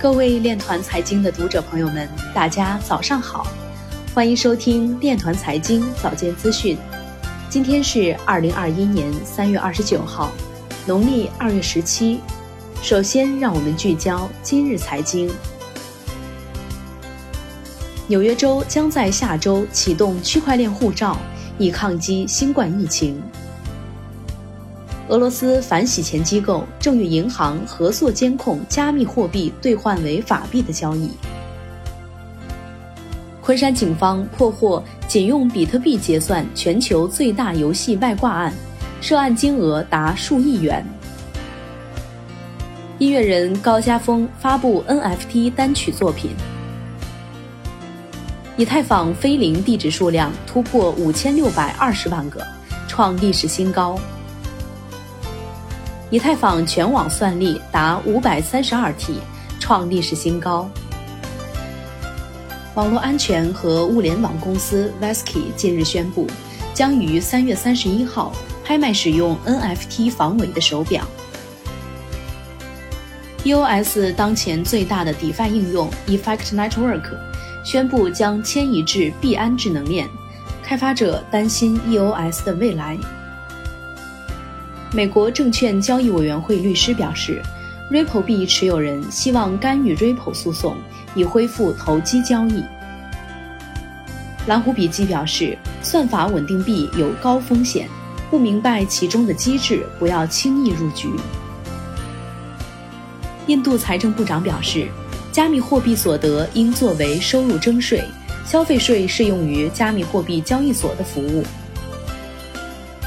各位链团财经的读者朋友们，大家早上好，欢迎收听链团财经早间资讯。今天是二零二一年三月二十九号，农历二月十七。首先，让我们聚焦今日财经。纽约州将在下周启动区块链护照，以抗击新冠疫情。俄罗斯反洗钱机构正与银行合作监控加密货币兑换为法币的交易。昆山警方破获仅用比特币结算全球最大游戏外挂案，涉案金额达数亿元。音乐人高家峰发布 NFT 单曲作品。以太坊非零地址数量突破五千六百二十万个，创历史新高。以太坊全网算力达五百三十二 T，创历史新高。网络安全和物联网公司 Vesky 近日宣布，将于三月三十一号拍卖使用 NFT 防伪的手表。EOS 当前最大的 DeFi 应用 Effect Network 宣布将迁移至币安智能链，开发者担心 EOS 的未来。美国证券交易委员会律师表示，Ripple 币持有人希望干预 Ripple 诉讼，以恢复投机交易。蓝湖笔记表示，算法稳定币有高风险，不明白其中的机制，不要轻易入局。印度财政部长表示，加密货币所得应作为收入征税，消费税适用于加密货币交易所的服务。